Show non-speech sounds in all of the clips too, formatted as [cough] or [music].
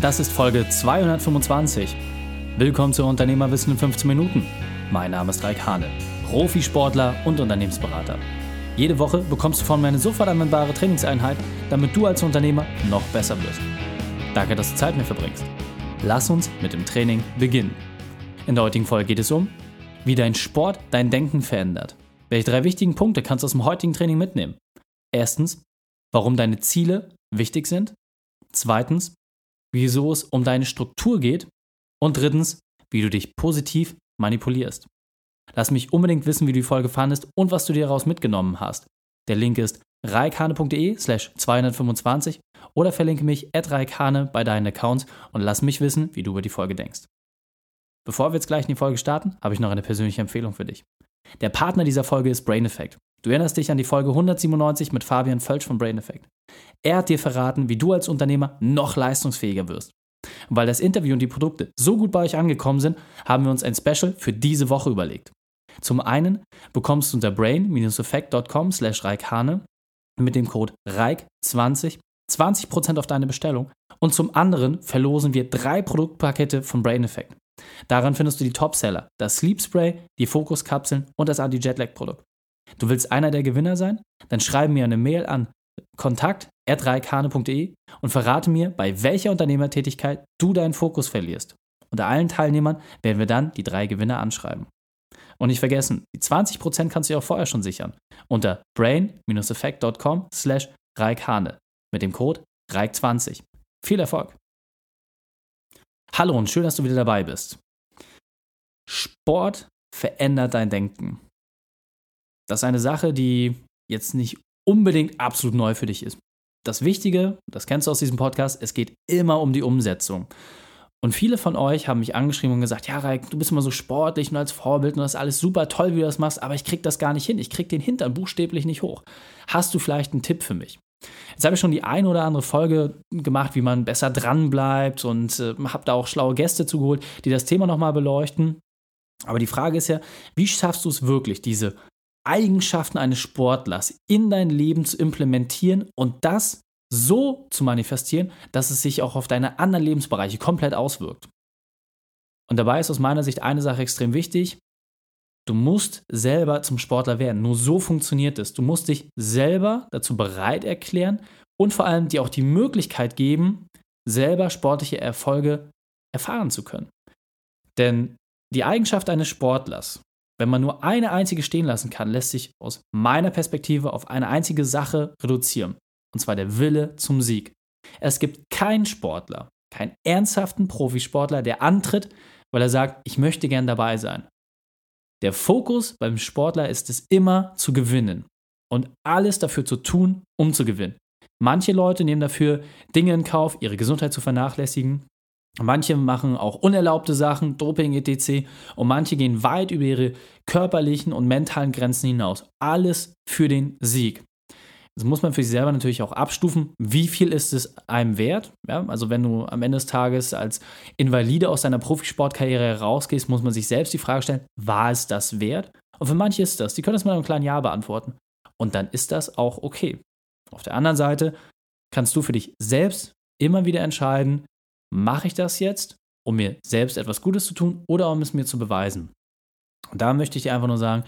Das ist Folge 225. Willkommen zu Unternehmerwissen in 15 Minuten. Mein Name ist Raik Hane, Profisportler und Unternehmensberater. Jede Woche bekommst du von mir eine sofort anwendbare Trainingseinheit, damit du als Unternehmer noch besser wirst. Danke, dass du Zeit mit mir verbringst. Lass uns mit dem Training beginnen. In der heutigen Folge geht es um, wie dein Sport dein Denken verändert. Welche drei wichtigen Punkte kannst du aus dem heutigen Training mitnehmen? Erstens, warum deine Ziele wichtig sind. Zweitens, wieso es um deine Struktur geht. Und drittens, wie du dich positiv manipulierst. Lass mich unbedingt wissen, wie du die Folge fandest und was du dir daraus mitgenommen hast. Der Link ist reikane.de slash 225 oder verlinke mich at reikane bei deinen Accounts und lass mich wissen, wie du über die Folge denkst. Bevor wir jetzt gleich in die Folge starten, habe ich noch eine persönliche Empfehlung für dich. Der Partner dieser Folge ist Brain Effect. Du erinnerst dich an die Folge 197 mit Fabian Völsch von Brain Effect. Er hat dir verraten, wie du als Unternehmer noch leistungsfähiger wirst. Und weil das Interview und die Produkte so gut bei euch angekommen sind, haben wir uns ein Special für diese Woche überlegt. Zum einen bekommst du unter brain-effect.com slash reikhane mit dem Code REIK20 20% auf deine Bestellung und zum anderen verlosen wir drei Produktpakete von Brain Effect. Daran findest du die Topseller, das Sleep Spray, die Fokuskapseln und das Anti-Jetlag-Produkt. Du willst einer der Gewinner sein? Dann schreibe mir eine Mail an kontakt.kane.de und verrate mir, bei welcher Unternehmertätigkeit du deinen Fokus verlierst. Unter allen Teilnehmern werden wir dann die drei Gewinner anschreiben. Und nicht vergessen, die 20% kannst du dir auch vorher schon sichern. Unter brain-effect.com slash reikhane mit dem Code REIK20. Viel Erfolg! Hallo und schön, dass du wieder dabei bist. Sport verändert dein Denken. Das ist eine Sache, die jetzt nicht unbedingt absolut neu für dich ist. Das Wichtige, das kennst du aus diesem Podcast, es geht immer um die Umsetzung. Und viele von euch haben mich angeschrieben und gesagt, ja, Raik, du bist immer so sportlich und als Vorbild und das ist alles super toll, wie du das machst, aber ich krieg das gar nicht hin. Ich krieg den Hintern buchstäblich nicht hoch. Hast du vielleicht einen Tipp für mich? Jetzt habe ich schon die eine oder andere Folge gemacht, wie man besser dran bleibt und äh, habe da auch schlaue Gäste zugeholt, die das Thema nochmal beleuchten. Aber die Frage ist ja, wie schaffst du es wirklich, diese Eigenschaften eines Sportlers in dein Leben zu implementieren und das so zu manifestieren, dass es sich auch auf deine anderen Lebensbereiche komplett auswirkt. Und dabei ist aus meiner Sicht eine Sache extrem wichtig. Du musst selber zum Sportler werden. Nur so funktioniert es. Du musst dich selber dazu bereit erklären und vor allem dir auch die Möglichkeit geben, selber sportliche Erfolge erfahren zu können. Denn die Eigenschaft eines Sportlers, wenn man nur eine einzige stehen lassen kann, lässt sich aus meiner Perspektive auf eine einzige Sache reduzieren und zwar der Wille zum Sieg. Es gibt keinen Sportler, keinen ernsthaften Profisportler, der antritt, weil er sagt, ich möchte gern dabei sein. Der Fokus beim Sportler ist es immer zu gewinnen und alles dafür zu tun, um zu gewinnen. Manche Leute nehmen dafür Dinge in Kauf, ihre Gesundheit zu vernachlässigen. Manche machen auch unerlaubte Sachen, Doping etc. Und manche gehen weit über ihre körperlichen und mentalen Grenzen hinaus. Alles für den Sieg. Das muss man für sich selber natürlich auch abstufen. Wie viel ist es einem wert? Ja, also wenn du am Ende des Tages als Invalide aus deiner Profisportkarriere herausgehst, muss man sich selbst die Frage stellen, war es das wert? Und für manche ist das. Die können das in einem kleinen Ja beantworten. Und dann ist das auch okay. Auf der anderen Seite kannst du für dich selbst immer wieder entscheiden, mache ich das jetzt, um mir selbst etwas Gutes zu tun oder um es mir zu beweisen. Und da möchte ich dir einfach nur sagen,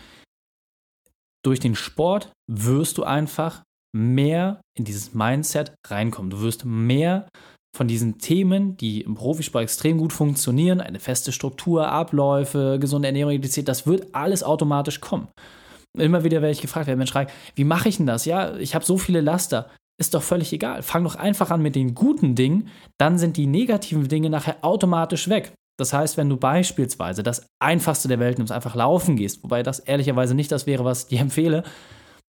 durch den Sport wirst du einfach mehr in dieses Mindset reinkommen. Du wirst mehr von diesen Themen, die im Profisport extrem gut funktionieren, eine feste Struktur, Abläufe, gesunde Ernährung, etc., das wird alles automatisch kommen. Immer wieder werde ich gefragt, wer Mensch fragt, wie mache ich denn das? Ja, ich habe so viele Laster. Ist doch völlig egal. Fang doch einfach an mit den guten Dingen, dann sind die negativen Dinge nachher automatisch weg. Das heißt, wenn du beispielsweise das einfachste der Welt nimmst, einfach laufen gehst, wobei das ehrlicherweise nicht das wäre, was ich dir [laughs] empfehle,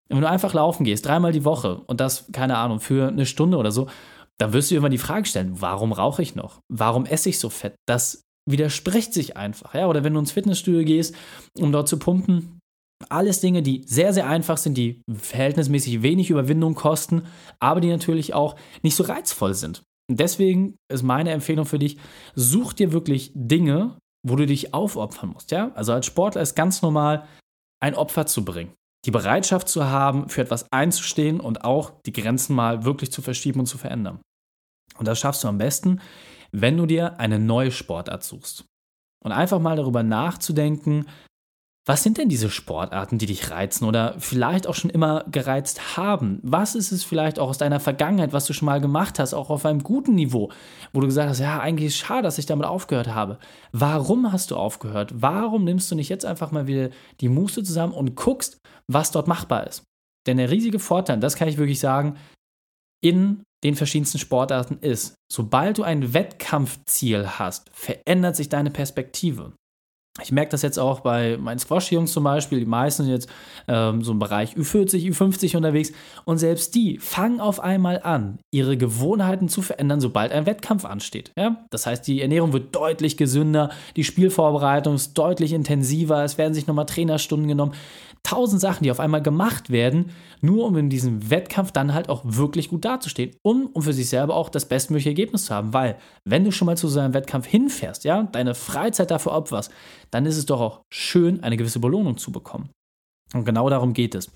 wenn du einfach laufen gehst, dreimal die Woche und das, keine Ahnung, für eine Stunde oder so, dann wirst du dir immer die Frage stellen, warum rauche ich noch? Warum esse ich so fett? Das widerspricht sich einfach. Ja? Oder wenn du ins Fitnessstudio gehst, um dort zu pumpen, alles Dinge, die sehr, sehr einfach sind, die verhältnismäßig wenig Überwindung kosten, aber die natürlich auch nicht so reizvoll sind. Deswegen ist meine Empfehlung für dich, such dir wirklich Dinge, wo du dich aufopfern musst. Ja? Also als Sportler ist ganz normal, ein Opfer zu bringen die Bereitschaft zu haben, für etwas einzustehen und auch die Grenzen mal wirklich zu verschieben und zu verändern. Und das schaffst du am besten, wenn du dir eine neue Sportart suchst. Und einfach mal darüber nachzudenken, was sind denn diese Sportarten, die dich reizen oder vielleicht auch schon immer gereizt haben? Was ist es vielleicht auch aus deiner Vergangenheit, was du schon mal gemacht hast, auch auf einem guten Niveau, wo du gesagt hast, ja, eigentlich ist es schade, dass ich damit aufgehört habe. Warum hast du aufgehört? Warum nimmst du nicht jetzt einfach mal wieder die Muße zusammen und guckst, was dort machbar ist? Denn der riesige Vorteil, das kann ich wirklich sagen, in den verschiedensten Sportarten ist, sobald du ein Wettkampfziel hast, verändert sich deine Perspektive. Ich merke das jetzt auch bei meinen Squash-Jungs zum Beispiel. Die meisten sind jetzt ähm, so im Bereich Ü40, Ü50 unterwegs. Und selbst die fangen auf einmal an, ihre Gewohnheiten zu verändern, sobald ein Wettkampf ansteht. Ja? Das heißt, die Ernährung wird deutlich gesünder, die Spielvorbereitung ist deutlich intensiver, es werden sich nochmal Trainerstunden genommen tausend Sachen, die auf einmal gemacht werden, nur um in diesem Wettkampf dann halt auch wirklich gut dazustehen und um für sich selber auch das bestmögliche Ergebnis zu haben. Weil, wenn du schon mal zu so einem Wettkampf hinfährst, ja, deine Freizeit dafür opferst, dann ist es doch auch schön, eine gewisse Belohnung zu bekommen. Und genau darum geht es.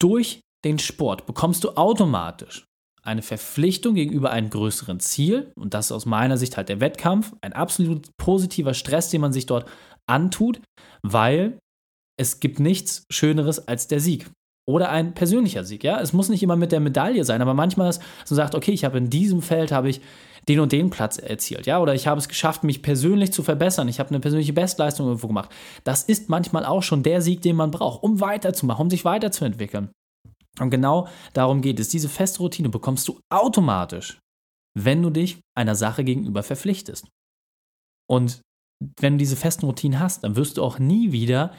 Durch den Sport bekommst du automatisch eine Verpflichtung gegenüber einem größeren Ziel, und das ist aus meiner Sicht halt der Wettkampf, ein absolut positiver Stress, den man sich dort antut, weil es gibt nichts Schöneres als der Sieg. Oder ein persönlicher Sieg, ja. Es muss nicht immer mit der Medaille sein, aber manchmal ist so sagt, okay, ich habe in diesem Feld habe ich den und den Platz erzielt, ja, oder ich habe es geschafft, mich persönlich zu verbessern, ich habe eine persönliche Bestleistung irgendwo gemacht. Das ist manchmal auch schon der Sieg, den man braucht, um weiterzumachen, um sich weiterzuentwickeln. Und genau darum geht es. Diese feste Routine bekommst du automatisch, wenn du dich einer Sache gegenüber verpflichtest. Und wenn du diese festen Routinen hast, dann wirst du auch nie wieder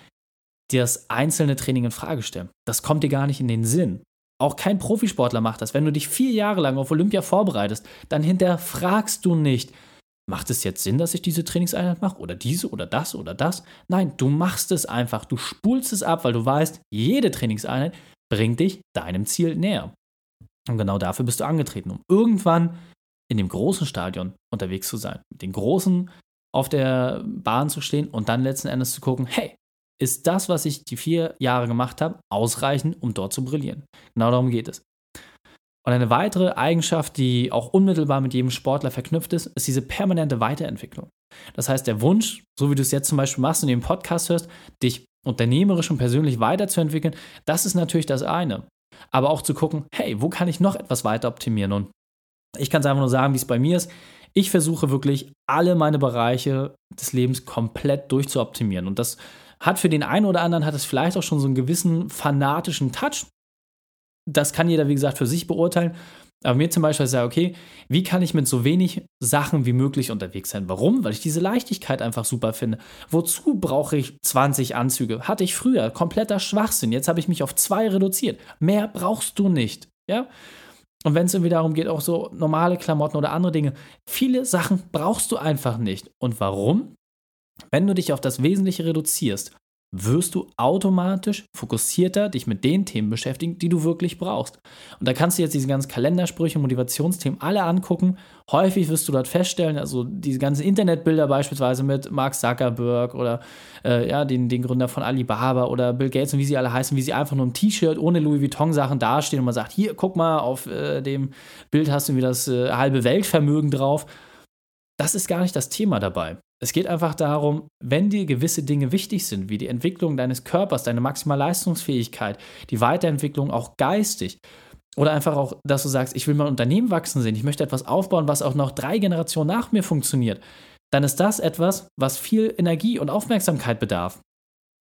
das einzelne Training in Frage stellen. Das kommt dir gar nicht in den Sinn. Auch kein Profisportler macht das. Wenn du dich vier Jahre lang auf Olympia vorbereitest, dann hinterfragst du nicht, macht es jetzt Sinn, dass ich diese Trainingseinheit mache oder diese oder das oder das? Nein, du machst es einfach. Du spulst es ab, weil du weißt, jede Trainingseinheit bringt dich deinem Ziel näher. Und genau dafür bist du angetreten, um irgendwann in dem großen Stadion unterwegs zu sein, mit den Großen auf der Bahn zu stehen und dann letzten Endes zu gucken, hey, ist das, was ich die vier Jahre gemacht habe, ausreichend, um dort zu brillieren. Genau darum geht es. Und eine weitere Eigenschaft, die auch unmittelbar mit jedem Sportler verknüpft ist, ist diese permanente Weiterentwicklung. Das heißt, der Wunsch, so wie du es jetzt zum Beispiel machst und den Podcast hörst, dich unternehmerisch und persönlich weiterzuentwickeln, das ist natürlich das eine. Aber auch zu gucken, hey, wo kann ich noch etwas weiter optimieren? Und ich kann es einfach nur sagen, wie es bei mir ist. Ich versuche wirklich alle meine Bereiche des Lebens komplett durchzuoptimieren. Und das hat für den einen oder anderen hat es vielleicht auch schon so einen gewissen fanatischen Touch. Das kann jeder, wie gesagt, für sich beurteilen. Aber mir zum Beispiel ja, okay, wie kann ich mit so wenig Sachen wie möglich unterwegs sein? Warum? Weil ich diese Leichtigkeit einfach super finde. Wozu brauche ich 20 Anzüge? Hatte ich früher. Kompletter Schwachsinn. Jetzt habe ich mich auf zwei reduziert. Mehr brauchst du nicht. Ja? Und wenn es irgendwie darum geht, auch so normale Klamotten oder andere Dinge, viele Sachen brauchst du einfach nicht. Und warum? Wenn du dich auf das Wesentliche reduzierst, wirst du automatisch fokussierter dich mit den Themen beschäftigen, die du wirklich brauchst. Und da kannst du jetzt diese ganzen Kalendersprüche, Motivationsthemen alle angucken. Häufig wirst du dort feststellen, also diese ganzen Internetbilder beispielsweise mit Mark Zuckerberg oder äh, ja, den, den Gründer von Alibaba oder Bill Gates und wie sie alle heißen, wie sie einfach nur im T-Shirt ohne Louis Vuitton Sachen dastehen und man sagt, hier, guck mal, auf äh, dem Bild hast du wieder das äh, halbe Weltvermögen drauf. Das ist gar nicht das Thema dabei. Es geht einfach darum, wenn dir gewisse Dinge wichtig sind, wie die Entwicklung deines Körpers, deine maximale Leistungsfähigkeit, die Weiterentwicklung auch geistig, oder einfach auch, dass du sagst, ich will mein Unternehmen wachsen sehen, ich möchte etwas aufbauen, was auch noch drei Generationen nach mir funktioniert, dann ist das etwas, was viel Energie und Aufmerksamkeit bedarf.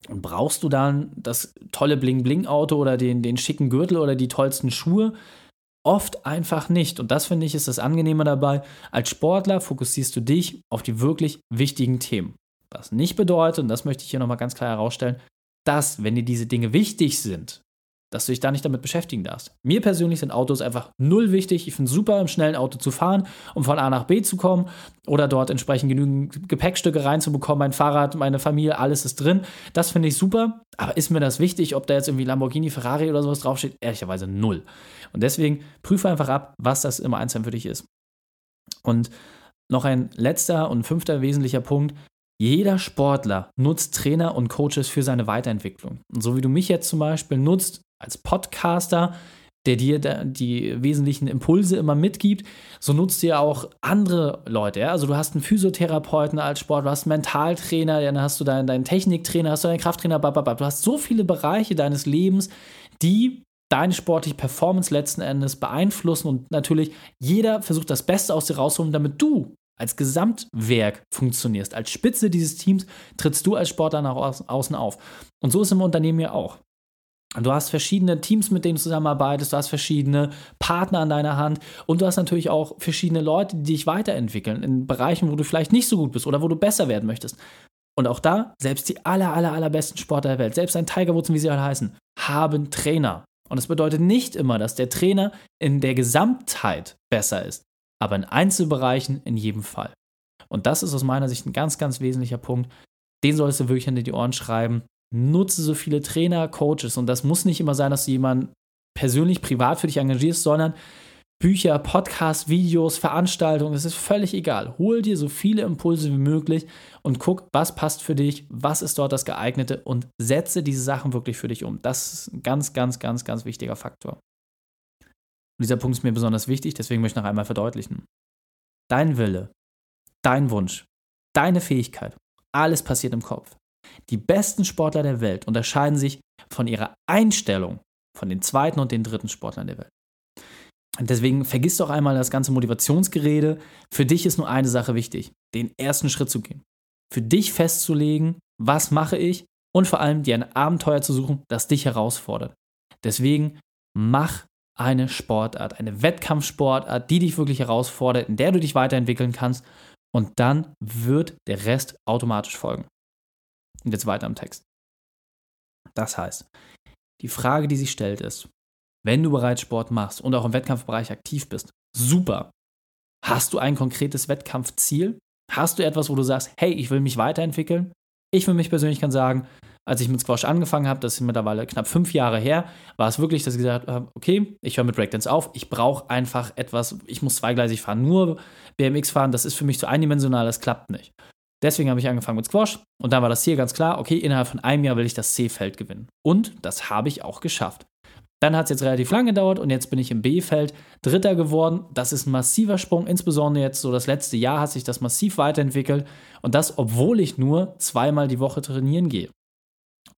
Und brauchst du dann das tolle Bling-Bling-Auto oder den, den schicken Gürtel oder die tollsten Schuhe? Oft einfach nicht. Und das finde ich ist das Angenehme dabei. Als Sportler fokussierst du dich auf die wirklich wichtigen Themen. Was nicht bedeutet, und das möchte ich hier nochmal ganz klar herausstellen, dass, wenn dir diese Dinge wichtig sind, dass du dich da nicht damit beschäftigen darfst. Mir persönlich sind Autos einfach null wichtig. Ich finde es super, im schnellen Auto zu fahren, um von A nach B zu kommen oder dort entsprechend genügend Gepäckstücke reinzubekommen. Mein Fahrrad, meine Familie, alles ist drin. Das finde ich super. Aber ist mir das wichtig, ob da jetzt irgendwie Lamborghini, Ferrari oder sowas draufsteht? Ehrlicherweise null. Und deswegen prüfe einfach ab, was das immer einzeln für dich ist. Und noch ein letzter und fünfter wesentlicher Punkt. Jeder Sportler nutzt Trainer und Coaches für seine Weiterentwicklung. Und so wie du mich jetzt zum Beispiel nutzt, als Podcaster, der dir die wesentlichen Impulse immer mitgibt, so nutzt ihr auch andere Leute. Also du hast einen Physiotherapeuten als Sport, du hast einen Mentaltrainer, dann hast du deinen, deinen Techniktrainer, hast du deinen Krafttrainer, bababab. du hast so viele Bereiche deines Lebens, die deine sportliche Performance letzten Endes beeinflussen und natürlich jeder versucht das Beste aus dir rauszuholen, damit du als Gesamtwerk funktionierst. Als Spitze dieses Teams trittst du als Sportler nach außen auf. Und so ist im Unternehmen ja auch. Du hast verschiedene Teams, mit denen du zusammenarbeitest, du hast verschiedene Partner an deiner Hand und du hast natürlich auch verschiedene Leute, die dich weiterentwickeln in Bereichen, wo du vielleicht nicht so gut bist oder wo du besser werden möchtest. Und auch da, selbst die aller, aller, allerbesten Sportler der Welt, selbst ein Tiger Woods, wie sie alle heißen, haben Trainer. Und das bedeutet nicht immer, dass der Trainer in der Gesamtheit besser ist, aber in Einzelbereichen in jedem Fall. Und das ist aus meiner Sicht ein ganz, ganz wesentlicher Punkt. Den solltest du wirklich hinter die Ohren schreiben. Nutze so viele Trainer, Coaches. Und das muss nicht immer sein, dass du jemanden persönlich, privat für dich engagierst, sondern Bücher, Podcasts, Videos, Veranstaltungen, es ist völlig egal. Hol dir so viele Impulse wie möglich und guck, was passt für dich, was ist dort das geeignete und setze diese Sachen wirklich für dich um. Das ist ein ganz, ganz, ganz, ganz wichtiger Faktor. Und dieser Punkt ist mir besonders wichtig, deswegen möchte ich noch einmal verdeutlichen. Dein Wille, dein Wunsch, deine Fähigkeit, alles passiert im Kopf. Die besten Sportler der Welt unterscheiden sich von ihrer Einstellung von den zweiten und den dritten Sportlern der Welt. Und deswegen vergiss doch einmal das ganze Motivationsgerede. Für dich ist nur eine Sache wichtig, den ersten Schritt zu gehen. Für dich festzulegen, was mache ich und vor allem dir ein Abenteuer zu suchen, das dich herausfordert. Deswegen mach eine Sportart, eine Wettkampfsportart, die dich wirklich herausfordert, in der du dich weiterentwickeln kannst und dann wird der Rest automatisch folgen. Und jetzt weiter im Text. Das heißt, die Frage, die sich stellt, ist, wenn du bereits Sport machst und auch im Wettkampfbereich aktiv bist, super. Hast du ein konkretes Wettkampfziel? Hast du etwas, wo du sagst, hey, ich will mich weiterentwickeln? Ich für mich persönlich kann sagen, als ich mit Squash angefangen habe, das ist mittlerweile knapp fünf Jahre her, war es wirklich, dass ich gesagt habe, okay, ich höre mit Breakdance auf, ich brauche einfach etwas, ich muss zweigleisig fahren, nur BMX fahren, das ist für mich zu eindimensional, das klappt nicht. Deswegen habe ich angefangen mit Squash und dann war das Ziel ganz klar, okay, innerhalb von einem Jahr will ich das C-Feld gewinnen. Und das habe ich auch geschafft. Dann hat es jetzt relativ lange gedauert und jetzt bin ich im B-Feld Dritter geworden. Das ist ein massiver Sprung, insbesondere jetzt so das letzte Jahr hat sich das massiv weiterentwickelt und das, obwohl ich nur zweimal die Woche trainieren gehe.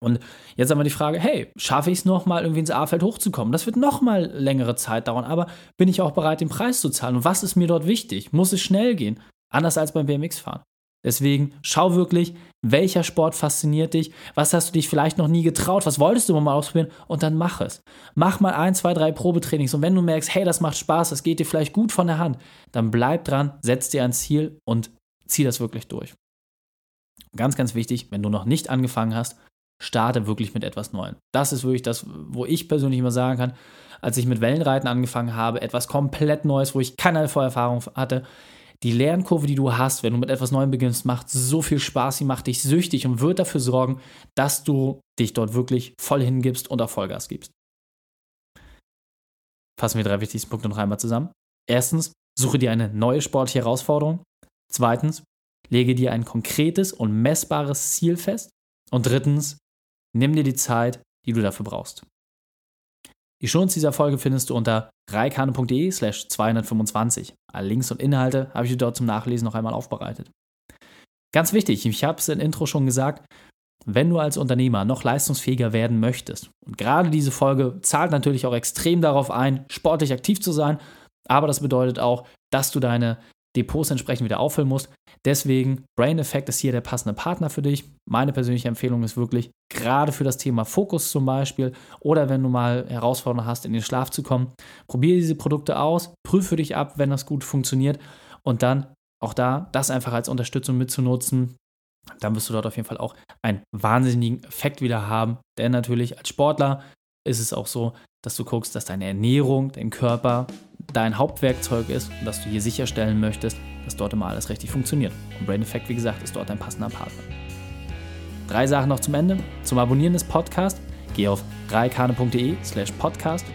Und jetzt haben wir die Frage, hey, schaffe ich es nochmal irgendwie ins A-Feld hochzukommen? Das wird nochmal längere Zeit dauern, aber bin ich auch bereit, den Preis zu zahlen? Und was ist mir dort wichtig? Muss es schnell gehen? Anders als beim BMX-Fahren. Deswegen schau wirklich, welcher Sport fasziniert dich, was hast du dich vielleicht noch nie getraut, was wolltest du mal ausprobieren und dann mach es. Mach mal ein, zwei, drei Probetrainings und wenn du merkst, hey, das macht Spaß, das geht dir vielleicht gut von der Hand, dann bleib dran, setz dir ein Ziel und zieh das wirklich durch. Ganz, ganz wichtig, wenn du noch nicht angefangen hast, starte wirklich mit etwas Neuem. Das ist wirklich das, wo ich persönlich immer sagen kann, als ich mit Wellenreiten angefangen habe, etwas komplett Neues, wo ich keine Vorerfahrung hatte, die Lernkurve, die du hast, wenn du mit etwas Neuem beginnst, macht so viel Spaß, sie macht dich süchtig und wird dafür sorgen, dass du dich dort wirklich voll hingibst und auch Vollgas gibst. Fassen wir drei wichtigsten Punkte noch einmal zusammen. Erstens, suche dir eine neue sportliche Herausforderung. Zweitens, lege dir ein konkretes und messbares Ziel fest. Und drittens, nimm dir die Zeit, die du dafür brauchst. Die Shownotes dieser Folge findest du unter reikane.de slash 225. Alle Links und Inhalte habe ich dir dort zum Nachlesen noch einmal aufbereitet. Ganz wichtig, ich habe es im Intro schon gesagt, wenn du als Unternehmer noch leistungsfähiger werden möchtest, und gerade diese Folge zahlt natürlich auch extrem darauf ein, sportlich aktiv zu sein, aber das bedeutet auch, dass du deine Depots entsprechend wieder auffüllen musst. Deswegen, Brain Effect ist hier der passende Partner für dich. Meine persönliche Empfehlung ist wirklich, gerade für das Thema Fokus zum Beispiel oder wenn du mal Herausforderungen hast, in den Schlaf zu kommen, probiere diese Produkte aus, prüfe dich ab, wenn das gut funktioniert und dann auch da das einfach als Unterstützung mitzunutzen. Dann wirst du dort auf jeden Fall auch einen wahnsinnigen Effekt wieder haben. Denn natürlich als Sportler ist es auch so, dass du guckst, dass deine Ernährung, dein Körper dein Hauptwerkzeug ist und dass du hier sicherstellen möchtest, dass dort immer alles richtig funktioniert. Und Brain Effect, wie gesagt, ist dort ein passender Partner. Drei Sachen noch zum Ende. Zum Abonnieren des Podcasts geh auf reikane.de slash podcast.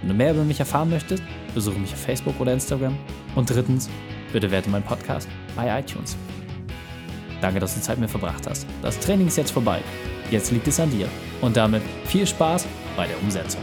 Wenn du mehr über mich erfahren möchtest, besuche mich auf Facebook oder Instagram. Und drittens, bitte werte meinen Podcast bei iTunes. Danke, dass du Zeit mit mir verbracht hast. Das Training ist jetzt vorbei. Jetzt liegt es an dir. Und damit viel Spaß bei der Umsetzung.